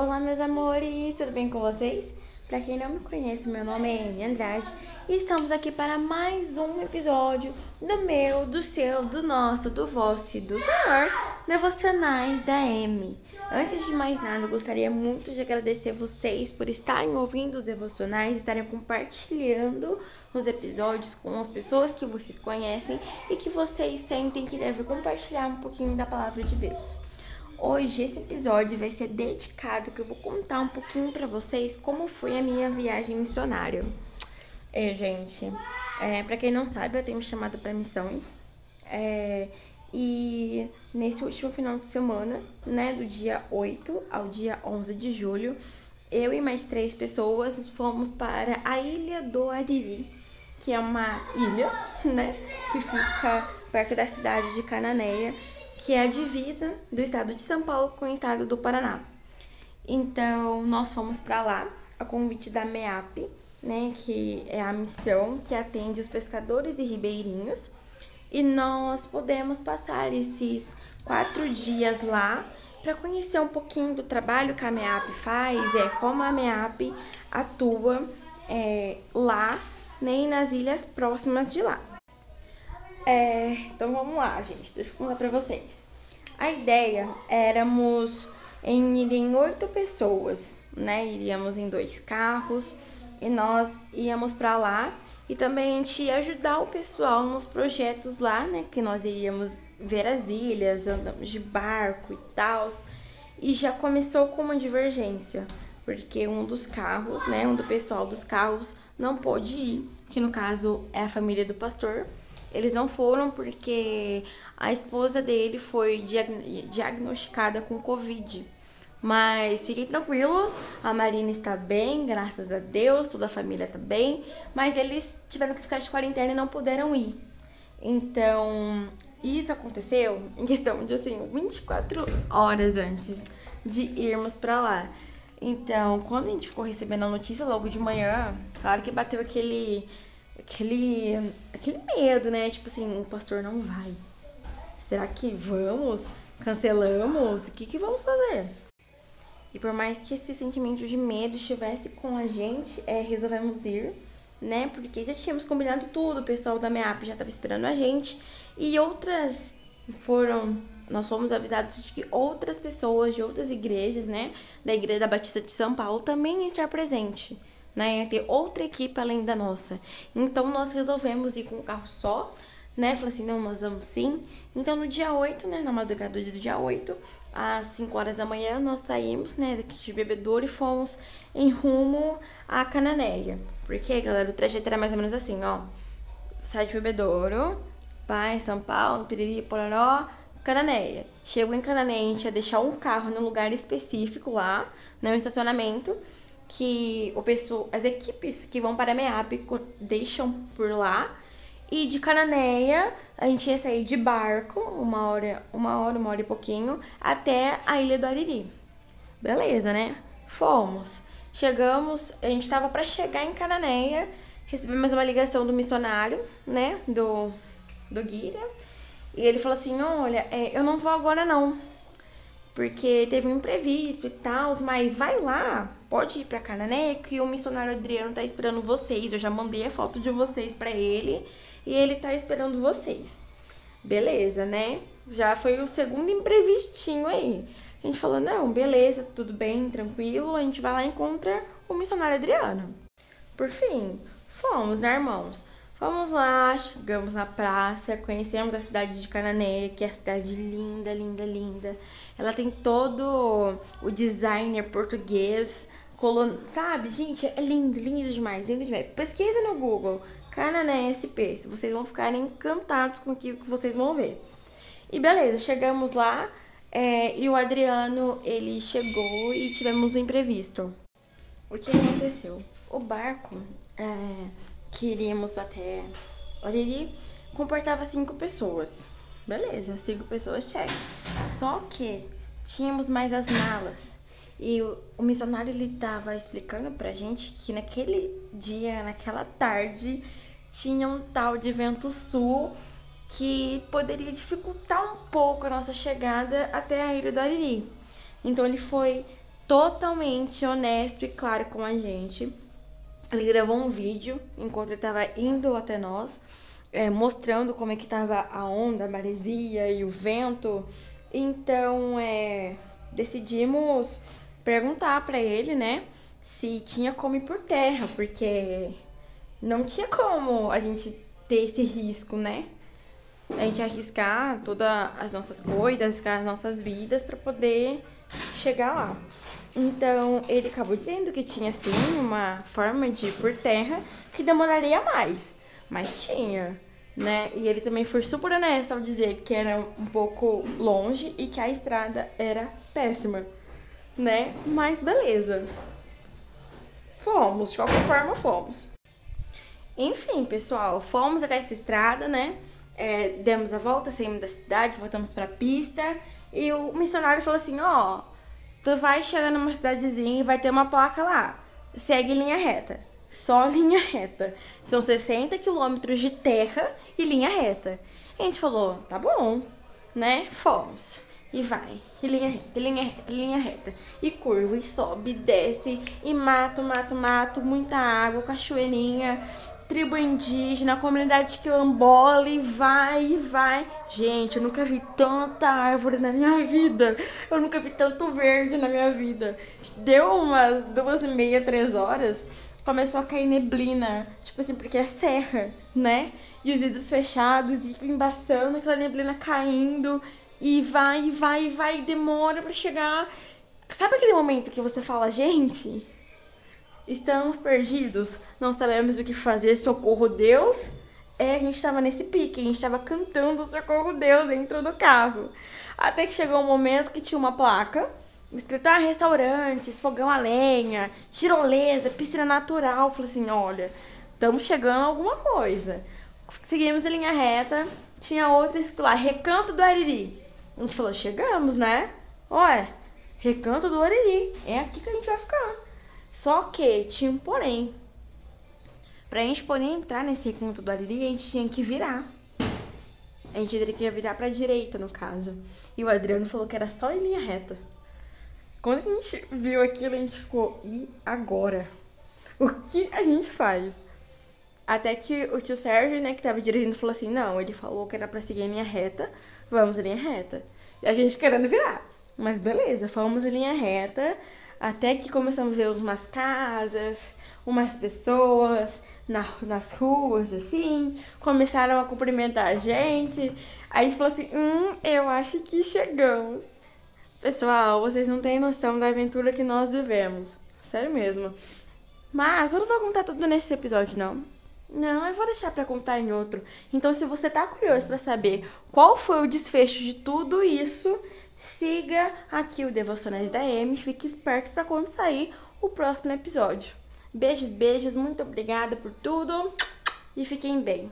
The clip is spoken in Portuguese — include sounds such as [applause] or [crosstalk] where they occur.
Olá, meus amores, tudo bem com vocês? Para quem não me conhece, meu nome é Amy Andrade e estamos aqui para mais um episódio do meu, do seu, do nosso, do vosso e do Senhor Devocionais da M. Antes de mais nada, gostaria muito de agradecer vocês por estarem ouvindo os devocionais, estarem compartilhando os episódios com as pessoas que vocês conhecem e que vocês sentem que devem compartilhar um pouquinho da palavra de Deus. Hoje esse episódio vai ser dedicado que eu vou contar um pouquinho para vocês como foi a minha viagem missionária. É, gente, é, para quem não sabe, eu tenho chamado para missões. É, e nesse último final de semana, né, do dia 8 ao dia 11 de julho, eu e mais três pessoas fomos para a Ilha do Ariri, que é uma ilha, né, que fica perto da cidade de Cananéia que é a divisa do estado de São Paulo com o estado do Paraná. Então, nós fomos para lá a convite da MEAP, né, que é a missão que atende os pescadores e ribeirinhos, e nós podemos passar esses quatro dias lá para conhecer um pouquinho do trabalho que a MEAP faz, é como a MEAP atua é, lá nem né, nas ilhas próximas de lá. É, então vamos lá, gente. Deixa eu contar pra vocês. A ideia éramos em ir em oito pessoas, né? Iríamos em dois carros e nós íamos para lá e também a gente ia ajudar o pessoal nos projetos lá, né? Que nós iríamos ver as ilhas, andamos de barco e tal. E já começou com uma divergência, porque um dos carros, né? Um do pessoal dos carros não pôde ir, que no caso é a família do pastor. Eles não foram porque a esposa dele foi diagnosticada com Covid. Mas fiquem tranquilos, a Marina está bem, graças a Deus, toda a família está bem. Mas eles tiveram que ficar de quarentena e não puderam ir. Então, isso aconteceu em questão de assim 24 horas antes de irmos para lá. Então, quando a gente ficou recebendo a notícia logo de manhã, claro que bateu aquele aquele, aquele medo, né? Tipo assim, o pastor não vai. Será que vamos? Cancelamos? O que, que vamos fazer? E por mais que esse sentimento de medo estivesse com a gente, é, resolvemos ir, né? Porque já tínhamos combinado tudo, o pessoal da MEAP já estava esperando a gente. E outras foram. Nós fomos avisados de que outras pessoas de outras igrejas, né? Da Igreja da Batista de São Paulo também estar presente né? Ia ter outra equipe além da nossa. Então nós resolvemos ir com um carro só, né? Falei assim, não, nós vamos sim. Então no dia 8, né? Na madrugada do dia 8, às 5 horas da manhã, nós saímos, né, daqui de Bebedouro e fomos em rumo a Cananéia. Porque, galera, o trajeto era mais ou menos assim, ó. Sai de Bebedouro, vai São Paulo, Piriri, Pororó, Cananéia. Chegou em Cananéia, a gente ia deixar um carro num lugar específico lá, no estacionamento que o pessoal, as equipes que vão para MEAP deixam por lá. E de Cananéia, a gente ia sair de barco, uma hora, uma hora, uma hora e pouquinho, até a Ilha do Ariri. Beleza, né? Fomos. Chegamos, a gente estava para chegar em Cananéia, recebemos uma ligação do missionário, né, do, do Guira, e ele falou assim, olha, é, eu não vou agora não, porque teve um imprevisto e tal, mas vai lá, pode ir pra Canané, que o missionário Adriano tá esperando vocês. Eu já mandei a foto de vocês para ele e ele tá esperando vocês. Beleza, né? Já foi o segundo imprevistinho aí. A gente falou: não, beleza, tudo bem, tranquilo. A gente vai lá e encontra o missionário Adriano. Por fim, fomos, né, irmãos? Fomos lá, chegamos na praça, conhecemos a cidade de Cananéia, que é a cidade linda, linda, linda. Ela tem todo o designer português, colon... sabe? Gente, é lindo, lindo demais, lindo demais. Pesquisa no Google, Cananéia SP, vocês vão ficar encantados com o que vocês vão ver. E beleza, chegamos lá é, e o Adriano, ele chegou e tivemos um imprevisto. O que aconteceu? O barco... É que iríamos até Oriri comportava cinco pessoas. Beleza, cinco pessoas check. Só que tínhamos mais as malas. E o, o missionário ele tava explicando pra gente que naquele dia, naquela tarde, tinha um tal de vento sul que poderia dificultar um pouco a nossa chegada até a ilha do Ariri. Então ele foi totalmente honesto e claro com a gente. Ele gravou um vídeo enquanto ele estava indo até nós, é, mostrando como é que estava a onda, a maresia e o vento. Então, é, decidimos perguntar para ele, né, se tinha como ir por terra, porque não tinha como a gente ter esse risco, né? A gente arriscar todas as nossas coisas, arriscar as nossas vidas para poder chegar lá. Então, ele acabou dizendo que tinha sim uma forma de ir por terra que demoraria mais, mas tinha, né? E ele também foi super honesto ao dizer que era um pouco longe e que a estrada era péssima, né? Mas beleza. Fomos, de qualquer forma fomos. Enfim, pessoal, fomos até essa estrada, né? É, demos a volta, saímos da cidade, voltamos pra pista. E o missionário falou assim: Ó, tu vai chegar numa cidadezinha e vai ter uma placa lá. Segue linha reta. Só [laughs] linha reta. São 60 quilômetros de terra e linha reta. a gente falou: tá bom, né? Fomos. E vai, e linha reta, linha reta, linha reta. E curva, e sobe, desce, e mato, mato, mato, muita água, cachoeirinha, tribo indígena, comunidade quilombola, e vai, e vai. Gente, eu nunca vi tanta árvore na minha [laughs] vida. Eu nunca vi tanto verde na minha vida. Deu umas duas e meia, três horas, começou a cair neblina. Tipo assim, porque é serra, né? E os vidros fechados, e embaçando, aquela neblina caindo. E vai, vai, vai, demora para chegar. Sabe aquele momento que você fala, gente, estamos perdidos, não sabemos o que fazer, socorro Deus? É, a gente estava nesse pique, a gente estava cantando socorro Deus dentro do carro. Até que chegou um momento que tinha uma placa escrito ah, restaurantes, fogão a lenha, tirolesa, piscina natural. Falei assim, olha, estamos chegando a alguma coisa. Seguimos em linha reta, tinha outra escrito lá, Recanto do Ariri. A gente falou, chegamos, né? Olha, Recanto do Ariri, é aqui que a gente vai ficar. Só que tinha um porém. Pra gente poder entrar nesse recanto do Ariri, a gente tinha que virar. A gente teria que virar pra direita, no caso. E o Adriano falou que era só em linha reta. Quando a gente viu aquilo, a gente ficou, e agora? O que a gente faz? Até que o tio Sérgio, né, que tava dirigindo, falou assim: não, ele falou que era pra seguir em linha reta, vamos em linha reta. E a gente querendo virar. Mas beleza, fomos em linha reta, até que começamos a ver umas casas, umas pessoas na, nas ruas, assim, começaram a cumprimentar a gente. Aí a gente falou assim: hum, eu acho que chegamos. Pessoal, vocês não têm noção da aventura que nós vivemos. Sério mesmo. Mas eu não vou contar tudo nesse episódio, não. Não, eu vou deixar para contar em outro. Então, se você tá curioso para saber qual foi o desfecho de tudo isso, siga aqui o Devocionais da M, fique esperto para quando sair o próximo episódio. Beijos, beijos, muito obrigada por tudo e fiquem bem.